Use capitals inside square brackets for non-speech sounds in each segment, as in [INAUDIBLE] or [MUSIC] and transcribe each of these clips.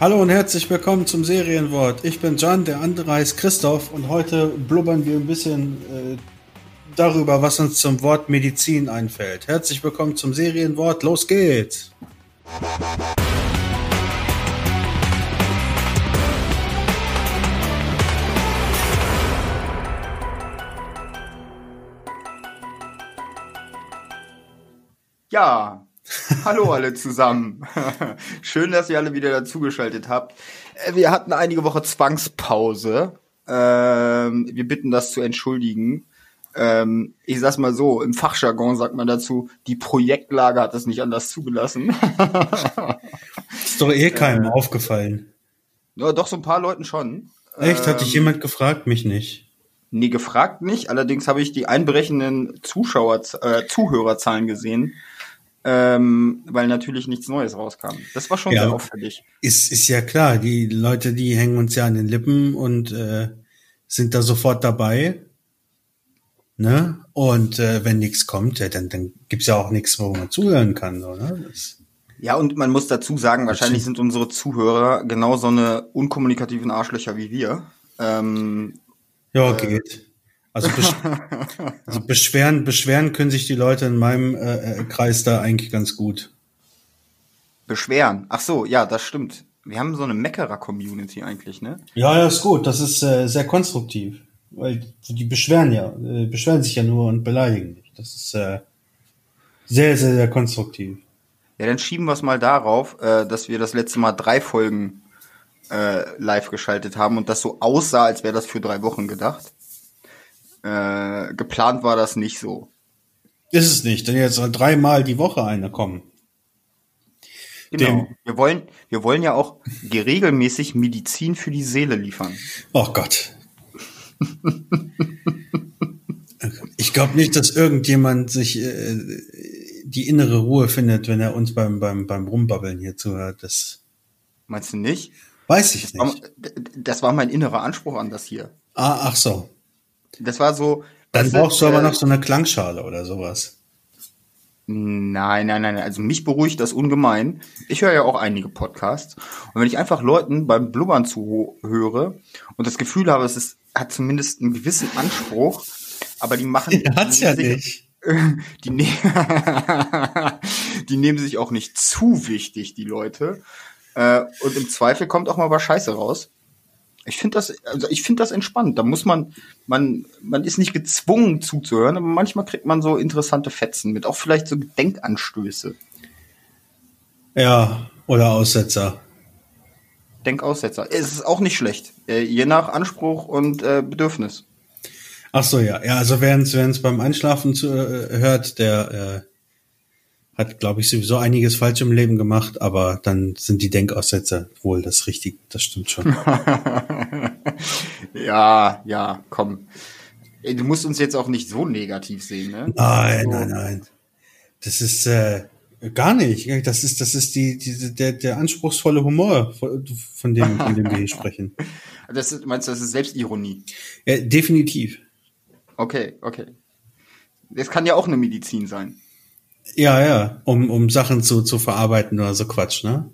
Hallo und herzlich willkommen zum Serienwort. Ich bin John, der andere heißt Christoph und heute blubbern wir ein bisschen äh, darüber, was uns zum Wort Medizin einfällt. Herzlich willkommen zum Serienwort. Los geht's! Ja, [LAUGHS] hallo alle zusammen. [LAUGHS] Schön, dass ihr alle wieder dazugeschaltet habt. Äh, wir hatten einige Woche Zwangspause. Ähm, wir bitten das zu entschuldigen. Ähm, ich sag's mal so, im Fachjargon sagt man dazu, die Projektlage hat es nicht anders zugelassen. [LAUGHS] Ist doch eh keinem äh, aufgefallen. Ja, doch so ein paar Leuten schon. Echt? Hat dich ähm, jemand gefragt? Mich nicht. Nee, gefragt nicht. Allerdings habe ich die einbrechenden Zuschauer, äh, Zuhörerzahlen gesehen ähm, weil natürlich nichts Neues rauskam. Das war schon ja, sehr auffällig. Ist, ist ja klar, die Leute, die hängen uns ja an den Lippen und äh, sind da sofort dabei. Ne? Und äh, wenn nichts kommt, ja, dann, dann gibt's ja auch nichts, wo man zuhören kann. Oder? Das ja, und man muss dazu sagen, wahrscheinlich sind unsere Zuhörer genau so eine unkommunikativen Arschlöcher wie wir. Ähm, ja, äh, geht. Also, besch [LAUGHS] also, beschweren, beschweren können sich die Leute in meinem äh, äh, Kreis da eigentlich ganz gut. Beschweren. Ach so, ja, das stimmt. Wir haben so eine Meckerer-Community eigentlich, ne? Ja, ja, ist gut. Das ist äh, sehr konstruktiv. Weil die beschweren ja, äh, beschweren sich ja nur und beleidigen nicht. Das ist äh, sehr, sehr, sehr konstruktiv. Ja, dann schieben wir es mal darauf, äh, dass wir das letzte Mal drei Folgen äh, live geschaltet haben und das so aussah, als wäre das für drei Wochen gedacht. Äh, geplant war das nicht so. Ist es nicht, denn jetzt soll dreimal die Woche eine kommen. Genau. Dem wir wollen, wir wollen ja auch regelmäßig Medizin für die Seele liefern. Oh Gott. ich glaube nicht, dass irgendjemand sich äh, die innere Ruhe findet, wenn er uns beim, beim, beim Rumbabbeln hier zuhört. Das Meinst du nicht? Weiß ich das nicht. War, das war mein innerer Anspruch an das hier. Ah, ach so. Das war so. Dann brauchst du aber äh, noch so eine Klangschale oder sowas. Nein, nein, nein. Also mich beruhigt das ungemein. Ich höre ja auch einige Podcasts. Und wenn ich einfach Leuten beim Blubbern zuhöre und das Gefühl habe, es ist, hat zumindest einen gewissen Anspruch, aber die machen. [LAUGHS] Ja, hat's ja sich, nicht. [LAUGHS] Die, ne [LAUGHS] die nehmen sich auch nicht zu wichtig, die Leute. Äh, und im Zweifel kommt auch mal was Scheiße raus. Ich finde das, also ich finde das entspannt. Da muss man, man, man ist nicht gezwungen zuzuhören, aber manchmal kriegt man so interessante Fetzen mit, auch vielleicht so Denkanstöße. Ja, oder Aussetzer. Denkaussetzer. Es ist auch nicht schlecht, äh, je nach Anspruch und äh, Bedürfnis. Ach so, ja. Ja, also wer es beim Einschlafen zu, äh, hört, der äh, hat, glaube ich, sowieso einiges falsch im Leben gemacht, aber dann sind die Denkaussetzer wohl das Richtige. Das stimmt schon. [LAUGHS] ja, ja, komm. Du musst uns jetzt auch nicht so negativ sehen, ne? Nein, so. nein, nein. Das ist äh, gar nicht. Das ist, das ist die, die der, der anspruchsvolle Humor, von dem, von dem wir hier sprechen. [LAUGHS] Das ist, meinst du, das ist Selbstironie? Ja, definitiv. Okay, okay. Das kann ja auch eine Medizin sein. Ja, ja, um, um Sachen zu, zu verarbeiten oder so Quatsch, ne?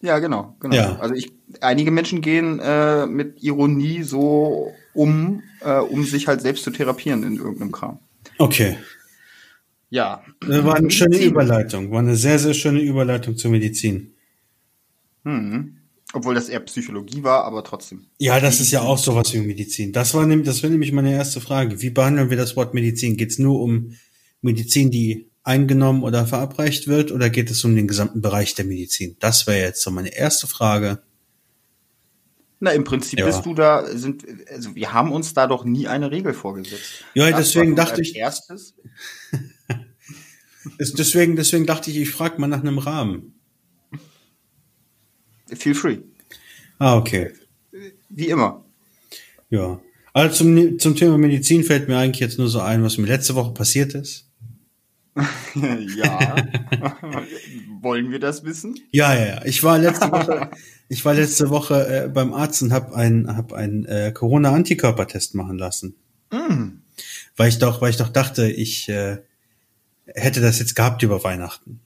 Ja, genau, genau. Ja. Also ich, einige Menschen gehen äh, mit Ironie so um, äh, um sich halt selbst zu therapieren in irgendeinem Kram. Okay. Ja. Das war eine schöne Überleitung, war eine sehr, sehr schöne Überleitung zur Medizin. Hm. Obwohl das eher Psychologie war, aber trotzdem. Ja, das ist ja auch sowas wie Medizin. Das war nämlich, das wäre nämlich meine erste Frage. Wie behandeln wir das Wort Medizin? Geht es nur um Medizin, die eingenommen oder verabreicht wird oder geht es um den gesamten Bereich der Medizin? Das wäre jetzt so meine erste Frage. Na, im Prinzip ja. bist du da, sind, also wir haben uns da doch nie eine Regel vorgesetzt. Ja, das deswegen dachte ich. Erstes. [LAUGHS] deswegen, deswegen dachte ich, ich frage mal nach einem Rahmen. Feel free. Ah, okay. Wie immer. Ja. Also zum, zum Thema Medizin fällt mir eigentlich jetzt nur so ein, was mir letzte Woche passiert ist. [LAUGHS] ja. [LAUGHS] Wollen wir das wissen? Ja, ja, ja. Ich war letzte [LAUGHS] Woche, ich war letzte Woche äh, beim Arzt und habe einen, hab einen äh, Corona-Antikörpertest machen lassen. Mm. Weil ich doch, weil ich doch dachte, ich äh, hätte das jetzt gehabt über Weihnachten.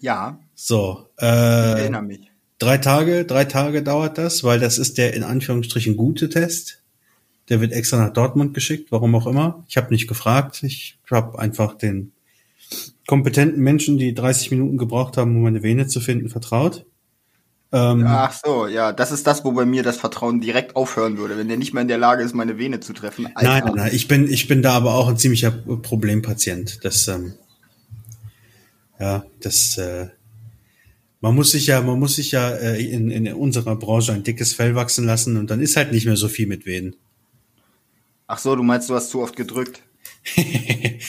Ja. So. Äh, ich erinnere mich. Drei Tage, drei Tage dauert das, weil das ist der in Anführungsstrichen gute Test. Der wird extra nach Dortmund geschickt, warum auch immer. Ich habe nicht gefragt. Ich habe einfach den kompetenten Menschen, die 30 Minuten gebraucht haben, um meine Vene zu finden, vertraut. Ähm, Ach so, ja, das ist das, wo bei mir das Vertrauen direkt aufhören würde, wenn der nicht mehr in der Lage ist, meine Vene zu treffen. Alter. Nein, nein, nein, ich bin, ich bin da aber auch ein ziemlicher Problempatient. Das, ähm, ja, das, äh, man muss sich ja, man muss sich ja äh, in, in unserer Branche ein dickes Fell wachsen lassen und dann ist halt nicht mehr so viel mit Venen. Ach so, du meinst, du hast zu oft gedrückt. [LAUGHS] nee.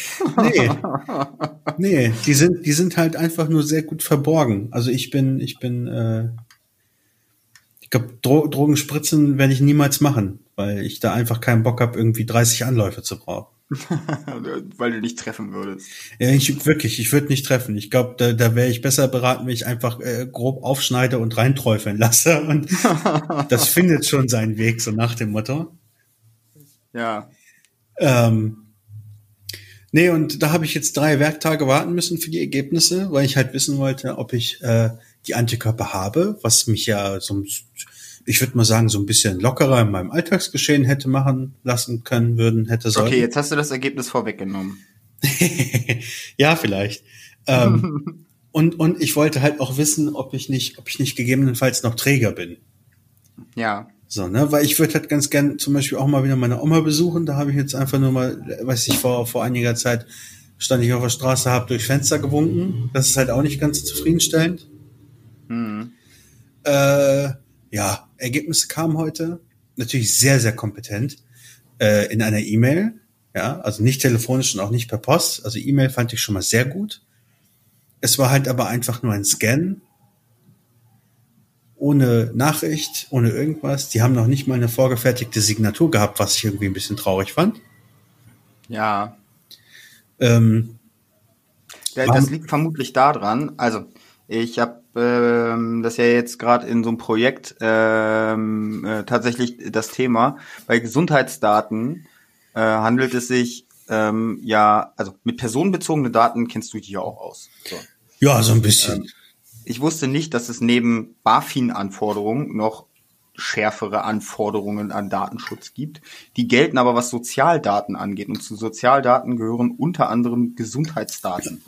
nee, die sind, die sind halt einfach nur sehr gut verborgen. Also ich bin, ich bin, äh, ich glaube, Dro Drogenspritzen werde ich niemals machen, weil ich da einfach keinen Bock habe, irgendwie 30 Anläufe zu brauchen. [LAUGHS] weil du nicht treffen würdest. Ja, ich wirklich, ich würde nicht treffen. Ich glaube, da, da wäre ich besser beraten, wenn ich einfach äh, grob aufschneide und reinträufeln lasse. Und [LAUGHS] das findet schon seinen Weg, so nach dem Motto. Ja. Ähm, Nee, und da habe ich jetzt drei Werktage warten müssen für die Ergebnisse, weil ich halt wissen wollte, ob ich äh, die Antikörper habe, was mich ja so, ich würde mal sagen, so ein bisschen lockerer in meinem Alltagsgeschehen hätte machen lassen können, würden, hätte sollen. Okay, jetzt hast du das Ergebnis vorweggenommen. [LAUGHS] ja, vielleicht. ähm, [LAUGHS] und, und ich wollte halt auch wissen, ob ich nicht, ob ich nicht gegebenenfalls noch Träger bin. Ja. So, ne, weil ich würde halt ganz gern zum Beispiel auch mal wieder meine Oma besuchen. Da habe ich jetzt einfach nur mal, weiß ich, vor, vor einiger Zeit stand ich auf der Straße, habe durch Fenster gewunken. Das ist halt auch nicht ganz zufriedenstellend. Mhm. Äh, ja, Ergebnisse kamen heute. Natürlich sehr, sehr kompetent. Äh, in einer E-Mail. Ja, also nicht telefonisch und auch nicht per Post. Also E-Mail fand ich schon mal sehr gut. Es war halt aber einfach nur ein Scan ohne Nachricht, ohne irgendwas. Die haben noch nicht mal eine vorgefertigte Signatur gehabt, was ich irgendwie ein bisschen traurig fand. Ja. Ähm, das liegt vermutlich daran, also ich habe ähm, das ja jetzt gerade in so einem Projekt ähm, äh, tatsächlich das Thema. Bei Gesundheitsdaten äh, handelt es sich ähm, ja, also mit personenbezogenen Daten kennst du dich ja auch aus. So. Ja, so ein bisschen. Ähm, ich wusste nicht, dass es neben BaFin-Anforderungen noch schärfere Anforderungen an Datenschutz gibt. Die gelten aber, was Sozialdaten angeht. Und zu Sozialdaten gehören unter anderem Gesundheitsdaten.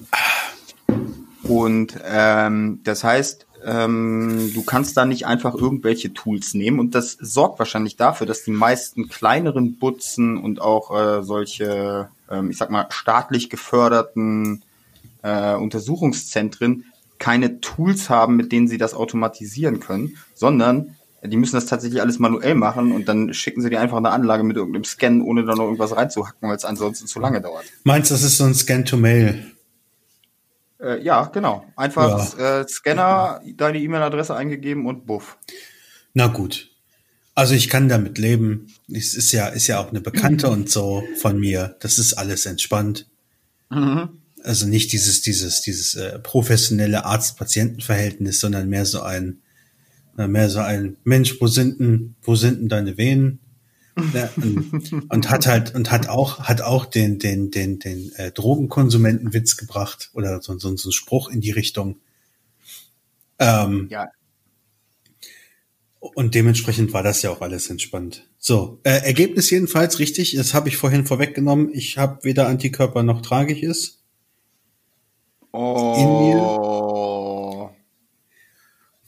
Und ähm, das heißt, ähm, du kannst da nicht einfach irgendwelche Tools nehmen. Und das sorgt wahrscheinlich dafür, dass die meisten kleineren Butzen und auch äh, solche, ähm, ich sag mal, staatlich geförderten äh, Untersuchungszentren keine Tools haben, mit denen sie das automatisieren können, sondern die müssen das tatsächlich alles manuell machen und dann schicken sie dir einfach eine Anlage mit irgendeinem Scan, ohne da noch irgendwas reinzuhacken, weil es ansonsten zu lange dauert. Meinst du, das ist so ein Scan-to-Mail? Äh, ja, genau. Einfach ja. äh, Scanner, deine E-Mail-Adresse eingegeben und buff. Na gut. Also ich kann damit leben. Es ist ja, ist ja auch eine Bekannte und so von mir. Das ist alles entspannt. Mhm also nicht dieses, dieses, dieses äh, professionelle Arzt-Patienten-Verhältnis, sondern mehr so ein, äh, mehr so ein Mensch, wo sind denn, wo sind denn deine Venen? Ja, und, [LAUGHS] und, hat halt und hat auch hat auch den den den den äh, Drogenkonsumentenwitz gebracht oder so, so, so ein Spruch in die Richtung. Ähm, ja. Und dementsprechend war das ja auch alles entspannt. So, äh, Ergebnis jedenfalls richtig. Das habe ich vorhin vorweggenommen. Ich habe weder Antikörper noch trage ich es oh. in mir.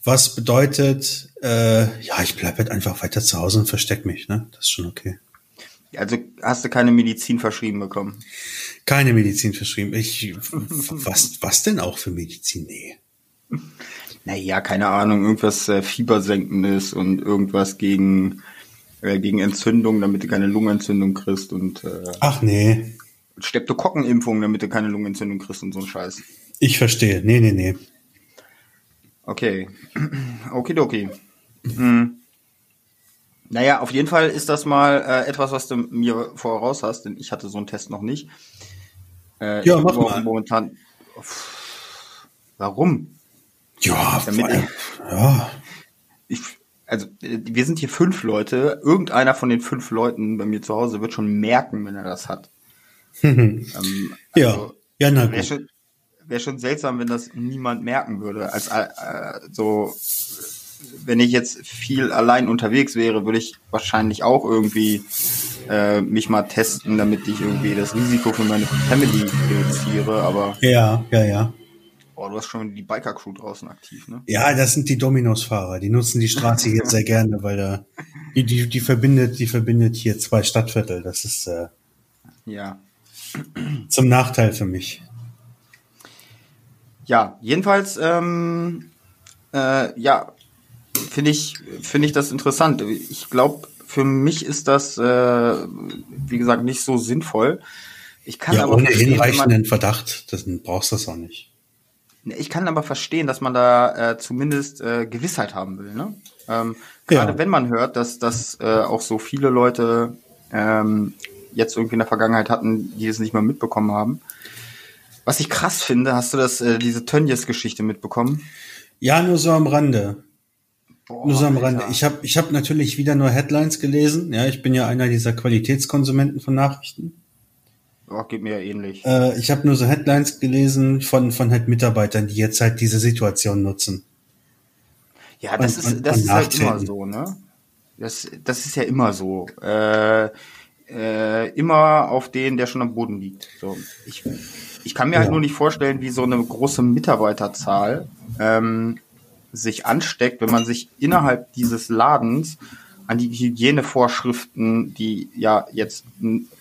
Was bedeutet, äh, ja, ich bleibe halt einfach weiter zu Hause und versteck mich, ne? Das ist schon okay. Also hast du keine Medizin verschrieben bekommen? Keine Medizin verschrieben. Ich, [LAUGHS] was, was denn auch für Medizin? Nee. Naja, keine Ahnung, irgendwas äh, Fiebersenkendes und irgendwas gegen, äh, gegen Entzündung, damit du keine Lungenentzündung kriegst und äh, Ach nee. Streptokokkenimpfung, damit du keine Lungenentzündung kriegst und so ein Scheiß. Ich verstehe. Nee, nee, nee. Okay. Okidoki. Hm. Naja, auf jeden Fall ist das mal äh, etwas, was du mir voraus hast, denn ich hatte so einen Test noch nicht. Äh, ja, mach mal. Momentan. Warum? Ja, damit weil, ja. Ich, also wir sind hier fünf Leute. Irgendeiner von den fünf Leuten bei mir zu Hause wird schon merken, wenn er das hat. Ähm, [LAUGHS] also, ja, ja, na gut. Wäre schon, wär schon seltsam, wenn das niemand merken würde. Als, äh, so, wenn ich jetzt viel allein unterwegs wäre, würde ich wahrscheinlich auch irgendwie äh, mich mal testen, damit ich irgendwie das Risiko für meine Family reduziere. Aber ja, ja, ja. Oh, du hast schon die Biker-Crew draußen aktiv, ne? Ja, das sind die Dominos-Fahrer. Die nutzen die Straße hier sehr gerne, weil da die, die, die verbindet, die verbindet hier zwei Stadtviertel. Das ist äh, ja zum Nachteil für mich. Ja, jedenfalls, ähm, äh, ja, finde ich, finde ich das interessant. Ich glaube, für mich ist das, äh, wie gesagt, nicht so sinnvoll. Ich kann ja, aber ohne hinreichenden Verdacht, das brauchst du das auch nicht. Ich kann aber verstehen, dass man da äh, zumindest äh, Gewissheit haben will. Ne? Ähm, Gerade ja. wenn man hört, dass, dass äh, auch so viele Leute ähm, jetzt irgendwie in der Vergangenheit hatten, die es nicht mal mitbekommen haben. Was ich krass finde, hast du das, äh, diese Tönnies-Geschichte mitbekommen? Ja, nur so am Rande. Boah, nur so am Rande. Ich habe ich hab natürlich wieder nur Headlines gelesen. Ja, ich bin ja einer dieser Qualitätskonsumenten von Nachrichten. Oh, geht mir ja ähnlich. Äh, ich habe nur so Headlines gelesen von, von halt Mitarbeitern, die jetzt halt diese Situation nutzen. Ja, das und, ist, und, das und ist halt immer so, ne? Das, das ist ja immer so. Äh, äh, immer auf den, der schon am Boden liegt. So, ich, ich kann mir halt ja. nur nicht vorstellen, wie so eine große Mitarbeiterzahl ähm, sich ansteckt, wenn man sich innerhalb dieses Ladens an die Hygienevorschriften, die ja jetzt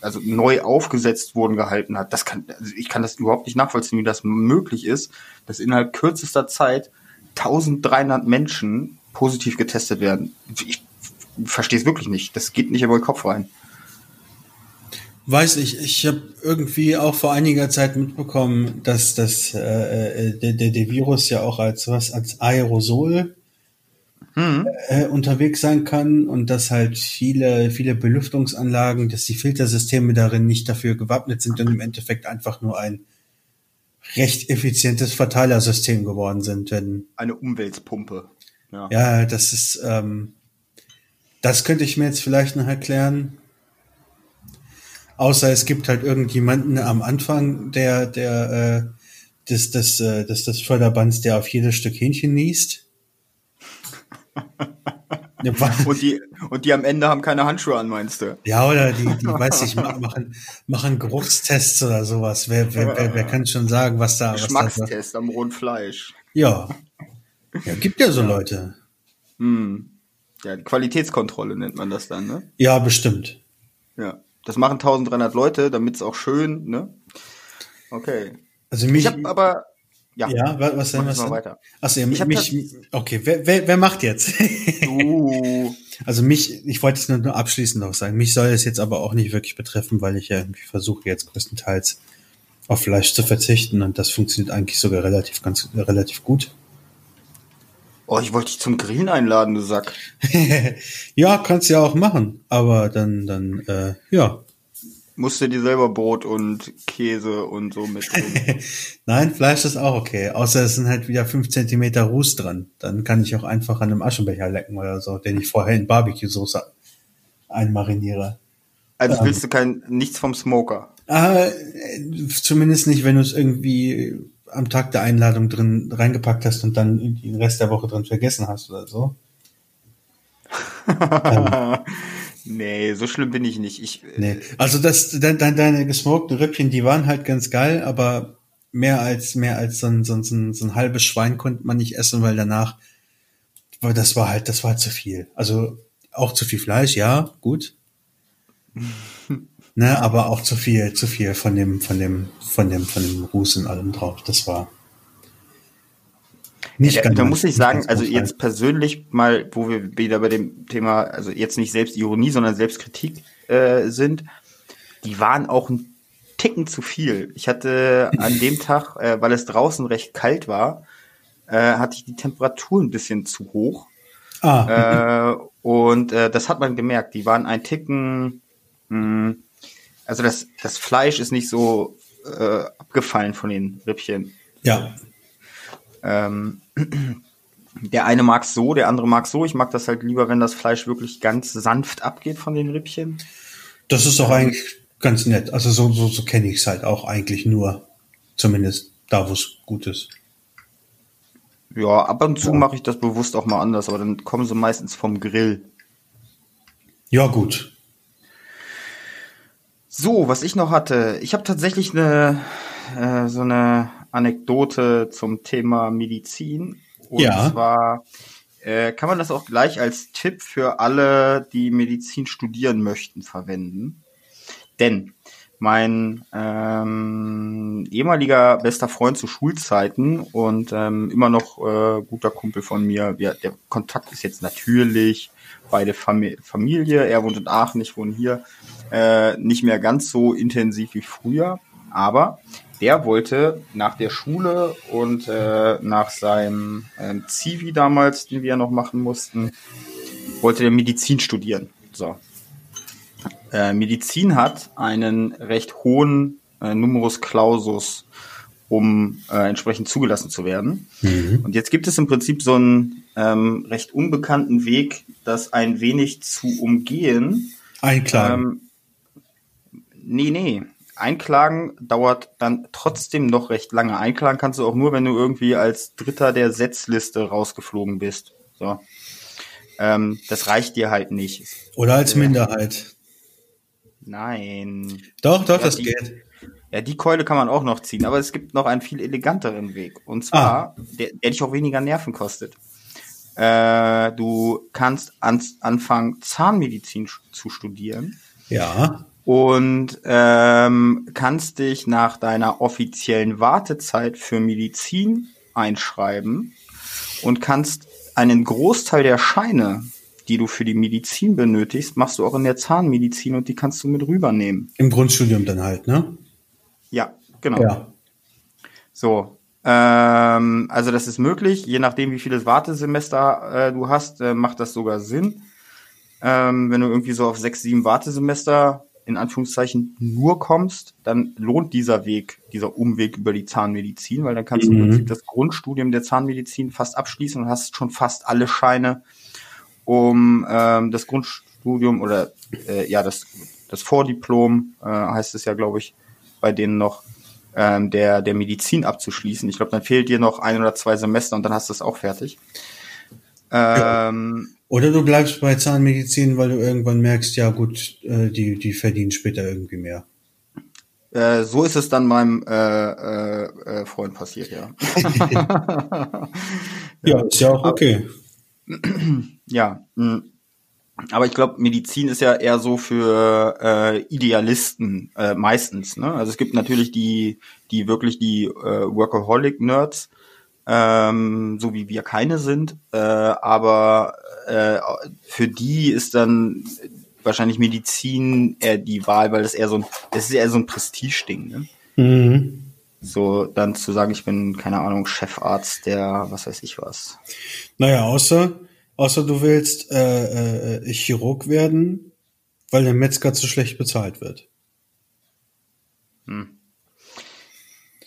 also neu aufgesetzt wurden, gehalten hat. Das kann, also ich kann das überhaupt nicht nachvollziehen, wie das möglich ist, dass innerhalb kürzester Zeit 1300 Menschen positiv getestet werden. Ich verstehe es wirklich nicht. Das geht nicht in meinen Kopf rein. Weiß ich, ich habe irgendwie auch vor einiger Zeit mitbekommen, dass das äh, äh, der, der, der Virus ja auch als was als Aerosol hm. äh, unterwegs sein kann und dass halt viele viele Belüftungsanlagen, dass die Filtersysteme darin nicht dafür gewappnet sind und im Endeffekt einfach nur ein recht effizientes Verteilersystem geworden sind. Denn eine Umweltpumpe. Ja. ja, das ist ähm, das könnte ich mir jetzt vielleicht noch erklären Außer es gibt halt irgendjemanden am Anfang der, der, äh, des, des, äh, des, des Förderbands, der auf jedes Stück Hähnchen niest. [LAUGHS] und die, und die am Ende haben keine Handschuhe an, meinst du? Ja, oder die, die [LAUGHS] weiß ich, machen, machen Geruchstests oder sowas. Wer, wer, wer, wer kann schon sagen, was da, Geschmackstest was am rohen Fleisch. Ja. [LAUGHS] Ja, gibt ja so ja. Leute. Hm. Ja, Qualitätskontrolle nennt man das dann, ne? Ja, bestimmt. Ja. Das machen 1300 Leute, damit es auch schön, ne? Okay. Also mich. Ich habe aber ja, ja was denn? Was denn? weiter. Achso, ja, ich mich, okay, wer, wer, wer macht jetzt? Uh. [LAUGHS] also mich, ich wollte es nur abschließend noch sagen. Mich soll es jetzt aber auch nicht wirklich betreffen, weil ich ja irgendwie versuche jetzt größtenteils auf Fleisch zu verzichten und das funktioniert eigentlich sogar relativ ganz relativ gut. Oh, ich wollte dich zum Grillen einladen, du Sack. [LAUGHS] ja, kannst ja auch machen, aber dann, dann, äh, ja. Musst du dir selber Brot und Käse und so mitbringen. [LAUGHS] Nein, Fleisch ist auch okay. Außer es sind halt wieder fünf Zentimeter Ruß dran. Dann kann ich auch einfach an einem Aschenbecher lecken oder so, den ich vorher in Barbecue-Soße einmariniere. Also ähm, willst du kein nichts vom Smoker? Äh, zumindest nicht, wenn du es irgendwie am Tag der Einladung drin reingepackt hast und dann den Rest der Woche drin vergessen hast oder so. ähm, [LAUGHS] nee, so schlimm bin ich nicht. Ich, äh, nee. Also das, de, de, deine gesmokten Rüppchen, die waren halt ganz geil, aber mehr als mehr als so ein, so ein, so ein halbes Schwein konnte man nicht essen, weil danach, weil das war halt, das war halt zu viel. Also auch zu viel Fleisch, ja, gut. Ne, aber auch zu viel, zu viel von dem, von dem, von dem, von dem Ruß und allem drauf. Das war nicht ja, ganz. Da muss ich sagen, also jetzt persönlich mal, wo wir wieder bei dem Thema, also jetzt nicht Selbstironie, sondern Selbstkritik äh, sind, die waren auch ein Ticken zu viel. Ich hatte an [LAUGHS] dem Tag, äh, weil es draußen recht kalt war, äh, hatte ich die Temperatur ein bisschen zu hoch. Ah. Äh, und äh, das hat man gemerkt. Die waren ein Ticken, mh, hm, also das, das Fleisch ist nicht so äh, abgefallen von den Rippchen. Ja. Ähm, der eine mag so, der andere mag so. Ich mag das halt lieber, wenn das Fleisch wirklich ganz sanft abgeht von den Rippchen. Das ist doch eigentlich ganz nett. Also so, so, so kenne ich es halt auch eigentlich nur. Zumindest da, wo es gut ist. Ja, ab und zu ja. mache ich das bewusst auch mal anders, aber dann kommen sie meistens vom Grill. Ja, gut. So, was ich noch hatte, ich habe tatsächlich eine äh, so eine Anekdote zum Thema Medizin. Und ja. zwar äh, kann man das auch gleich als Tipp für alle, die Medizin studieren möchten, verwenden. Denn mein ähm, ehemaliger bester Freund zu Schulzeiten und ähm, immer noch äh, guter Kumpel von mir. Wir, der Kontakt ist jetzt natürlich beide Fam Familie. Er wohnt in Aachen, ich wohne hier. Äh, nicht mehr ganz so intensiv wie früher, aber der wollte nach der Schule und äh, nach seinem äh, Zivi damals, den wir noch machen mussten, wollte der Medizin studieren. So. Äh, Medizin hat einen recht hohen äh, Numerus Clausus, um äh, entsprechend zugelassen zu werden. Mhm. Und jetzt gibt es im Prinzip so einen ähm, recht unbekannten Weg, das ein wenig zu umgehen. Einklagen. Ähm, nee, nee. Einklagen dauert dann trotzdem noch recht lange. Einklagen kannst du auch nur, wenn du irgendwie als Dritter der Setzliste rausgeflogen bist. So. Ähm, das reicht dir halt nicht. Oder als Minderheit. Nein. Doch, doch, ja, das die, geht. Ja, die Keule kann man auch noch ziehen, aber es gibt noch einen viel eleganteren Weg. Und zwar, ah. der, der dich auch weniger Nerven kostet. Äh, du kannst an, anfangen, Zahnmedizin zu studieren. Ja und ähm, kannst dich nach deiner offiziellen Wartezeit für Medizin einschreiben und kannst einen Großteil der Scheine, die du für die Medizin benötigst, machst du auch in der Zahnmedizin und die kannst du mit rübernehmen. Im Grundstudium dann halt, ne? Ja, genau. Ja. So. Ähm, also das ist möglich, je nachdem, wie vieles Wartesemester äh, du hast, äh, macht das sogar Sinn. Ähm, wenn du irgendwie so auf sechs, sieben Wartesemester in Anführungszeichen nur kommst, dann lohnt dieser Weg, dieser Umweg über die Zahnmedizin, weil dann kannst mhm. du im mhm. Prinzip das Grundstudium der Zahnmedizin fast abschließen und hast schon fast alle Scheine, um ähm, das Grundstudium oder äh, ja das das Vordiplom äh, heißt es ja, glaube ich, bei denen noch ähm, der der Medizin abzuschließen. Ich glaube, dann fehlt dir noch ein oder zwei Semester und dann hast du es auch fertig. Ähm, oder du bleibst bei Zahnmedizin, weil du irgendwann merkst, ja gut, äh, die, die verdienen später irgendwie mehr. Äh, so ist es dann meinem äh, äh, äh Freund passiert, ja. [LAUGHS] ja, ist ja auch okay. Ja. Hm. Aber ich glaube, Medizin ist ja eher so für äh, Idealisten äh, meistens. Ne? Also es gibt natürlich die, die wirklich die äh, Workaholic-Nerds, ähm, so wie wir keine sind. Äh, aber äh, für die ist dann wahrscheinlich Medizin eher die Wahl, weil das eher so ein, das ist eher so ein Prestige-Ding. Ne? Mhm. So dann zu sagen, ich bin keine Ahnung Chefarzt der, was weiß ich was. Naja, außer außer du willst äh, äh, Chirurg werden, weil der Metzger zu schlecht bezahlt wird. Hm.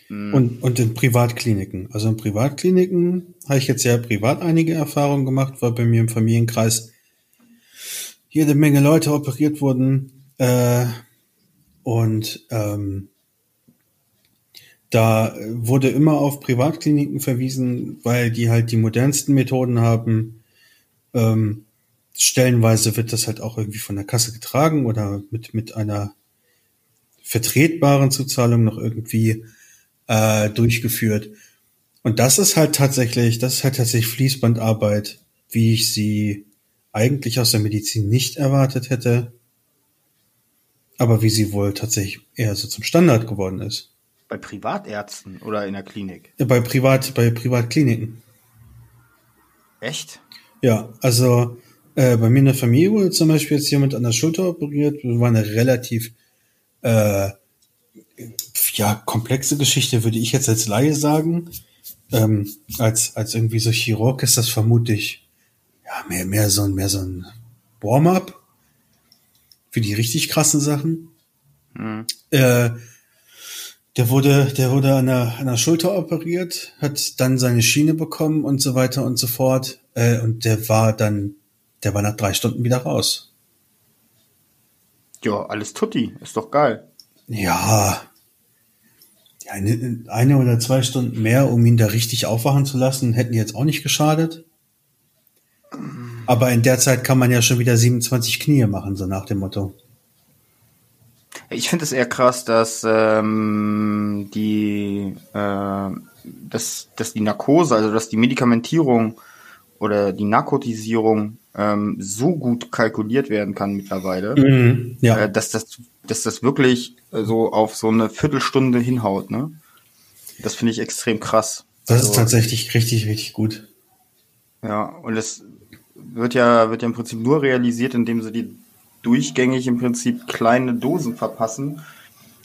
Mhm. Und, und in Privatkliniken. Also in Privatkliniken habe ich jetzt ja privat einige Erfahrungen gemacht, weil bei mir im Familienkreis jede Menge Leute operiert wurden. Äh, und ähm, da wurde immer auf Privatkliniken verwiesen, weil die halt die modernsten Methoden haben. Ähm, stellenweise wird das halt auch irgendwie von der Kasse getragen oder mit, mit einer vertretbaren Zuzahlung noch irgendwie äh, durchgeführt. Und das ist halt tatsächlich, das ist halt tatsächlich Fließbandarbeit, wie ich sie eigentlich aus der Medizin nicht erwartet hätte, aber wie sie wohl tatsächlich eher so zum Standard geworden ist. Bei Privatärzten oder in der Klinik? Bei Privat, bei Privatkliniken. Echt? Ja, also äh, bei mir in der Familie wurde zum Beispiel jetzt jemand an der Schulter operiert, war eine relativ äh, ja, komplexe Geschichte würde ich jetzt als Laie sagen. Ähm, als, als irgendwie so Chirurg ist das vermutlich ja, mehr, mehr so ein, mehr so ein Warm-up für die richtig krassen Sachen. Mhm. Äh, der wurde, der wurde an der, an der Schulter operiert, hat dann seine Schiene bekommen und so weiter und so fort. Äh, und der war dann, der war nach drei Stunden wieder raus. Ja, alles tutti, ist doch geil. Ja, eine, eine oder zwei Stunden mehr, um ihn da richtig aufwachen zu lassen, hätten jetzt auch nicht geschadet. Aber in der Zeit kann man ja schon wieder 27 Knie machen, so nach dem Motto. Ich finde es eher krass, dass ähm, die äh, dass, dass die Narkose, also dass die Medikamentierung oder die Narkotisierung ähm, so gut kalkuliert werden kann mittlerweile, Mhm, ja. äh, dass das dass das wirklich äh, so auf so eine Viertelstunde hinhaut, ne? Das finde ich extrem krass. Das Also- ist tatsächlich richtig, richtig gut. Ja, und es wird ja, wird ja im Prinzip nur realisiert, indem sie die durchgängig im Prinzip kleine Dosen verpassen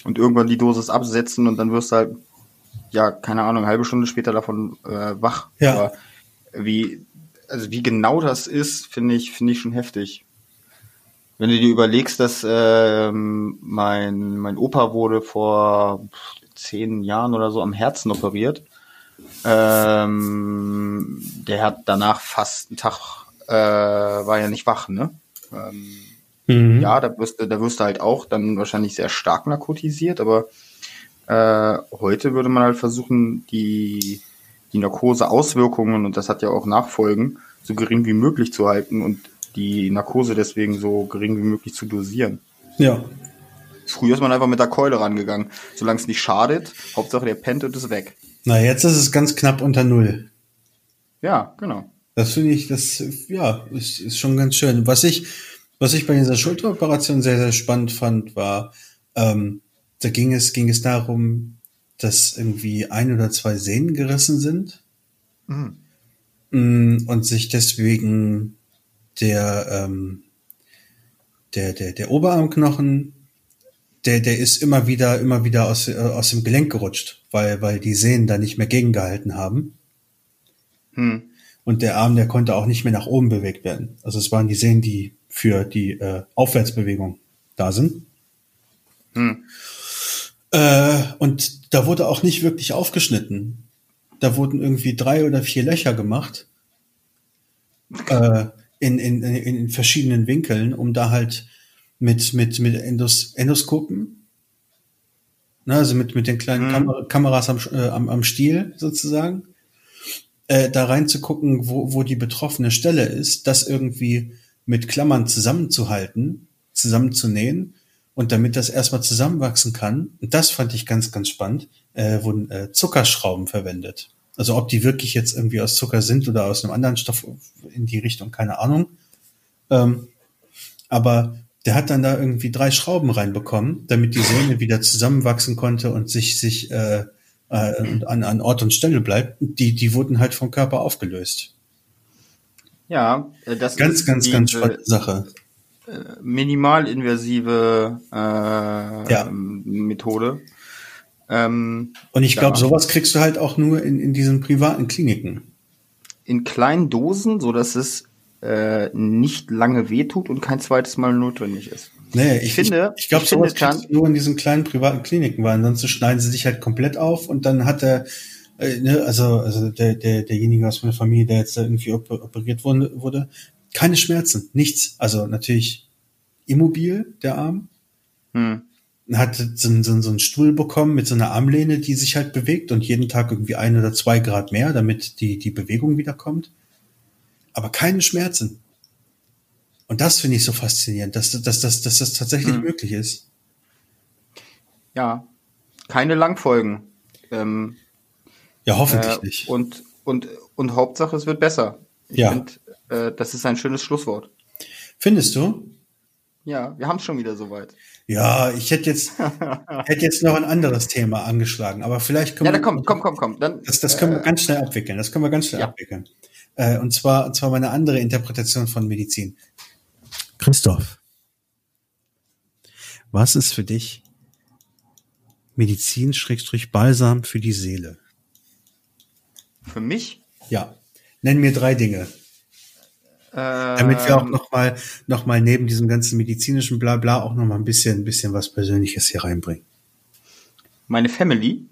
und irgendwann die Dosis absetzen und dann wirst du halt, ja, keine Ahnung, eine halbe Stunde später davon äh, wach. Ja. Aber wie, also wie genau das ist, finde ich, finde ich schon heftig. Wenn du dir überlegst, dass ähm, mein, mein Opa wurde vor zehn Jahren oder so am Herzen operiert, ähm, der hat danach fast einen Tag, äh, war ja nicht wach, ne? Ähm, Mhm. ja, da wirst, du, da wirst du halt auch dann wahrscheinlich sehr stark narkotisiert, aber äh, heute würde man halt versuchen, die, die Narkose-Auswirkungen, und das hat ja auch Nachfolgen, so gering wie möglich zu halten und die Narkose deswegen so gering wie möglich zu dosieren. Ja. Früher ist man einfach mit der Keule rangegangen. Solange es nicht schadet, Hauptsache der pennt und ist weg. Na, jetzt ist es ganz knapp unter Null. Ja, genau. Das finde ich, das, ja, ist, ist schon ganz schön. Was ich, was ich bei dieser Schulteroperation sehr, sehr spannend fand, war, ähm, da ging es, ging es darum, dass irgendwie ein oder zwei Sehnen gerissen sind Mhm. Mm, und sich deswegen der, ähm, der, der, der Oberarmknochen, der, der ist immer wieder, immer wieder aus, äh, aus dem Gelenk gerutscht, weil, weil die Sehnen da nicht mehr gegengehalten haben. Hm. Und der Arm, der konnte auch nicht mehr nach oben bewegt werden. Also es waren die Sehnen, die für die äh, Aufwärtsbewegung da sind. Hm. Äh, und da wurde auch nicht wirklich aufgeschnitten. Da wurden irgendwie drei oder vier Löcher gemacht. Äh, in, in, in, verschiedenen Winkeln, um da halt mit, mit, mit Endos, Endoskopen, ne, also mit, mit den kleinen Mhm. Kamer Kameras am, äh, am, am Stiel sozusagen, äh, da reinzugucken, wo, wo die betroffene Stelle ist, das irgendwie mit Klammern zusammenzuhalten, zusammenzunähen und damit das erstmal zusammenwachsen kann, und das fand ich ganz, ganz spannend, äh, wurden äh, Zuckerschrauben verwendet. Also ob die wirklich jetzt irgendwie aus Zucker sind oder aus einem anderen Stoff in die Richtung, keine Ahnung. Ähm, aber der hat dann da irgendwie drei Schrauben reinbekommen, damit die Sehne wieder zusammenwachsen konnte und sich, sich äh, äh, an, an Ort und Stelle bleibt. Die, die wurden halt vom Körper aufgelöst. Ja, äh, das Ganz, ist ganz, die, ganz spannende Sache. Minimalinvasive äh, Ja. Methode. Ähm, Und ich glaube, sowas kriegst du halt auch nur in, in diesen privaten Kliniken. in kleinen Dosen, so dass es äh, nicht lange wehtut und kein zweites Mal notwendig ist. Nee, Ich finde- ich, ich glaube, ich sowas du nur in diesen kleinen privaten Kliniken, weil ansonsten schneiden sie sich halt komplett auf und dann hat er, äh, ne, also, also der, der, derjenige aus meiner Familie, der jetzt da irgendwie op operiert wurde, wurde, keine Schmerzen, nichts. Also natürlich immobil, der Arm. Hm. Hat so, einen- so, so einen Stuhl bekommen mit so einer Armlehne, die sich halt bewegt und jeden Tag irgendwie ein oder zwei Grad mehr, damit die, die Bewegung wiederkommt. Aber keine Schmerzen. Und das finde ich so faszinierend, dass, dass, dass, dass das tatsächlich Mhm. möglich ist. Ja, keine Langfolgen. Ähm, Ja, hoffentlich äh, nicht. Und, und, und Hauptsache, es wird besser. Ich Ja. finde, äh, das ist ein schönes Schlusswort. Findest du? Ja, wir haben es schon wieder soweit. Ja, ich hätte jetzt, [LAUGHS] hätte jetzt noch ein anderes Thema angeschlagen, aber vielleicht können Ja, wir, dann komm, komm, komm, komm. Dann, das, das können wir äh, ganz schnell abwickeln. Das können wir ganz schnell ja. abwickeln. Äh, und zwar, und zwar meine andere Interpretation von Medizin. Christoph, was ist für dich Medizin-Balsam für die Seele? Für mich, Ja, nenn mir drei Dinge. Damit wir auch noch mal, noch mal neben diesem ganzen medizinischen Blabla auch noch mal ein bisschen, ein bisschen was Persönliches hier reinbringen. meine Family,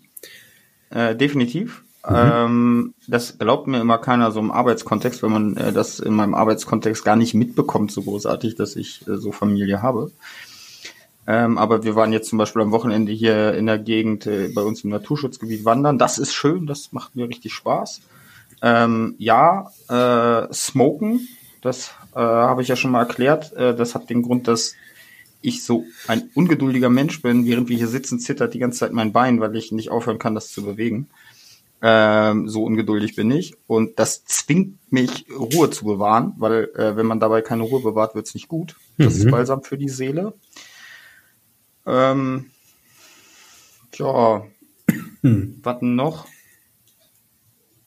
äh, definitiv. Ähm, das glaubt mir immer keiner so im Arbeitskontext, weil man äh, das in meinem Arbeitskontext gar nicht mitbekommt, so großartig, dass ich äh, so Familie habe. Ähm, aber wir waren jetzt zum Beispiel am Wochenende hier in der Gegend äh, bei uns im Naturschutzgebiet wandern. Das ist schön, das macht mir richtig Spaß. Ähm, ja, äh, Smoken, das äh, habe ich ja schon mal erklärt. Äh, das hat den Grund, dass ich so ein ungeduldiger Mensch bin. Während wir hier sitzen, zittert die ganze Zeit mein Bein, weil ich nicht aufhören kann, das zu bewegen. Ähm, so ungeduldig bin ich. Und das zwingt mich, Ruhe zu bewahren, weil äh, wenn man dabei keine Ruhe bewahrt, wird's nicht gut. Das mhm. ist balsam für die Seele. Ähm, tja, hm. was noch?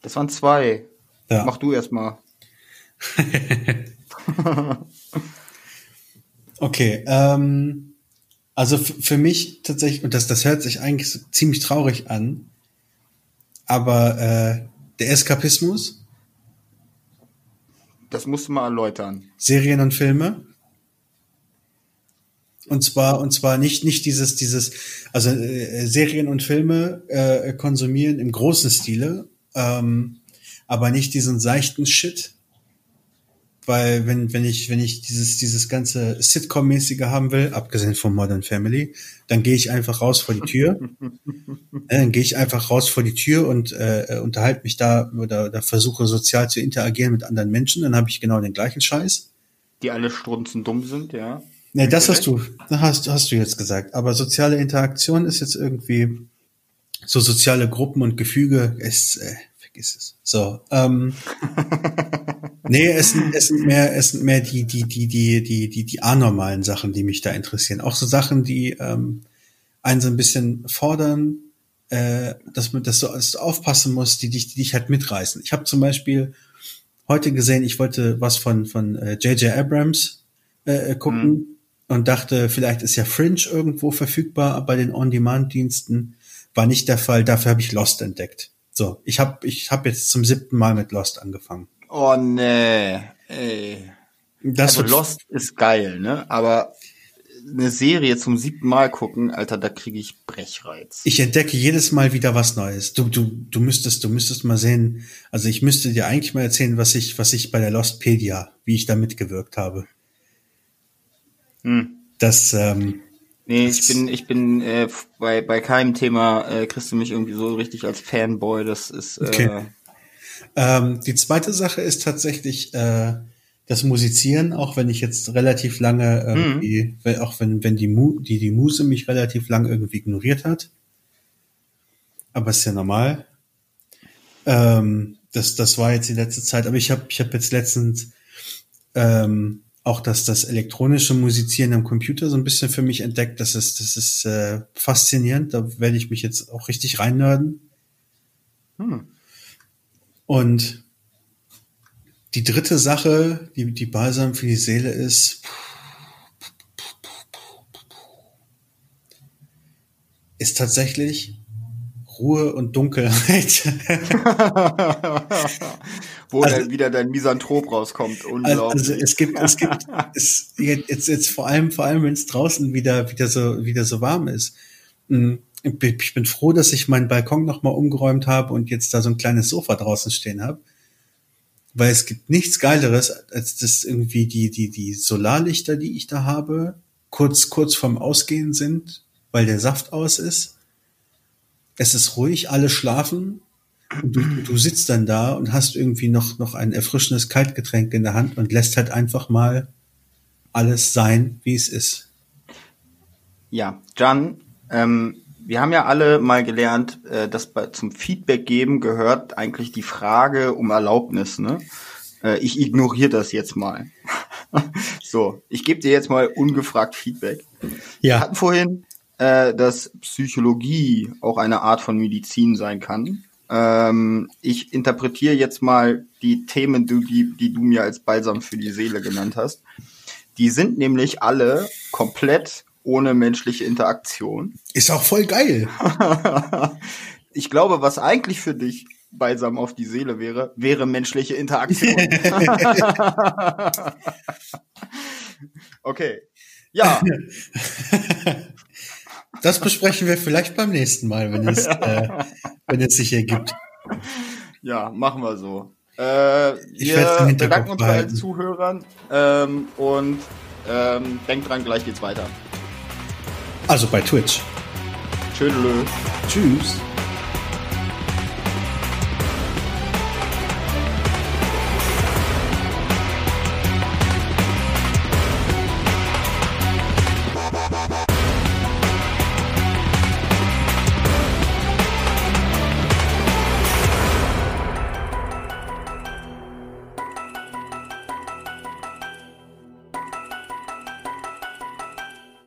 Das waren zwei. Ja. Mach du erst mal. [LAUGHS] okay, ähm, also für mich tatsächlich, und das, das hört sich eigentlich so ziemlich traurig an, aber äh, der Eskapismus. Das musst du mal erläutern. Serien und Filme. Und zwar, und zwar nicht, nicht dieses, dieses, also äh, Serien und Filme äh, konsumieren im großen Stile, ähm, aber nicht diesen seichten Shit. Weil wenn, wenn ich, wenn ich dieses, dieses ganze Sitcom-mäßige haben will, abgesehen von Modern Family, dann gehe ich einfach raus vor die Tür. [LAUGHS] dann gehe ich einfach raus vor die Tür und äh, unterhalte mich da oder, oder versuche sozial zu interagieren mit anderen Menschen. Dann habe ich genau den gleichen Scheiß. Die alle strunzen dumm sind, ja. Nee, das hast du, hast, hast du jetzt gesagt. Aber soziale Interaktion ist jetzt irgendwie so soziale Gruppen und Gefüge, ist, äh, vergiss es. So, ähm, [LAUGHS] nee, es sind, es sind mehr, es sind mehr die, die, die, die, die, die, die anormalen Sachen, die mich da interessieren. Auch so Sachen, die ähm, einen so ein bisschen fordern, äh, dass man das so dass du aufpassen muss, die dich, die dich halt mitreißen. Ich habe zum Beispiel heute gesehen, ich wollte was von von J.J. Äh, Abrams äh, äh, gucken. Mhm und dachte, vielleicht ist ja Fringe irgendwo verfügbar bei den On-Demand-Diensten. War nicht der Fall. Dafür habe ich Lost entdeckt. So, ich habe ich hab jetzt zum siebten Mal mit Lost angefangen. Oh nee, ey. Das also Lost ist geil, ne? Aber eine Serie zum siebten Mal gucken, Alter, da kriege ich Brechreiz. Ich entdecke jedes Mal wieder was Neues. Du, du, du müsstest, du müsstest mal sehen. Also ich müsste dir eigentlich mal erzählen, was ich, was ich bei der Lostpedia, wie ich da mitgewirkt habe. Hm. Das, ähm, Nee, ich bin, ich bin äh, bei, bei keinem Thema äh, kriegst du mich irgendwie so richtig als Fanboy. Das ist. Äh, okay. Ähm, die zweite Sache ist tatsächlich äh, das Musizieren, auch wenn ich jetzt relativ lange irgendwie, mhm. auch wenn, wenn die, Mu die, die Muse mich relativ lange irgendwie ignoriert hat. Aber ist ja normal. Ähm, das, das war jetzt die letzte Zeit. Aber ich habe ich hab jetzt letztens ähm, auch dass das elektronische Musizieren am Computer so ein bisschen für mich entdeckt. Das ist, das ist äh, faszinierend. Da werde ich mich jetzt auch richtig reinnörden. Hm. Und die dritte Sache, die, die balsam für die Seele ist, ist tatsächlich Ruhe und Dunkelheit. [LAUGHS] Wo also, dann wieder dein Misanthrop rauskommt. Unglaublich. Also es gibt, es gibt, [LAUGHS] es, jetzt, jetzt vor allem, vor allem, wenn es draußen wieder, wieder so, wieder so warm ist. Hm, ich bin froh, dass ich meinen Balkon nochmal umgeräumt habe und jetzt da so ein kleines Sofa draußen stehen habe. Weil es gibt nichts Geileres, als das irgendwie die, die, die Solarlichter, die ich da habe, kurz, kurz vorm Ausgehen sind, weil der Saft aus ist es ist ruhig, alle schlafen. Und du, du sitzt dann da und hast irgendwie noch, noch ein erfrischendes Kaltgetränk in der Hand und lässt halt einfach mal alles sein, wie es ist. Ja, Jan, ähm, wir haben ja alle mal gelernt, äh, dass bei, zum Feedback geben gehört eigentlich die Frage um Erlaubnis. Ne? Äh, ich ignoriere das jetzt mal. [LAUGHS] so, ich gebe dir jetzt mal ungefragt Feedback. Ja. Wir hatten vorhin äh, dass Psychologie auch eine Art von Medizin sein kann. Ähm, ich interpretiere jetzt mal die Themen, die, die du mir als Balsam für die Seele genannt hast. Die sind nämlich alle komplett ohne menschliche Interaktion. Ist auch voll geil. [LAUGHS] ich glaube, was eigentlich für dich Balsam auf die Seele wäre, wäre menschliche Interaktion. [LAUGHS] okay. Ja. [LAUGHS] Das besprechen wir vielleicht beim nächsten Mal, wenn es, äh, wenn es sich ergibt. Ja, machen wir so. Äh, wir bedanken uns bei allen Zuhörern ähm, und ähm, denkt dran, gleich geht's weiter. Also bei Twitch. Tschüss. Tschüss.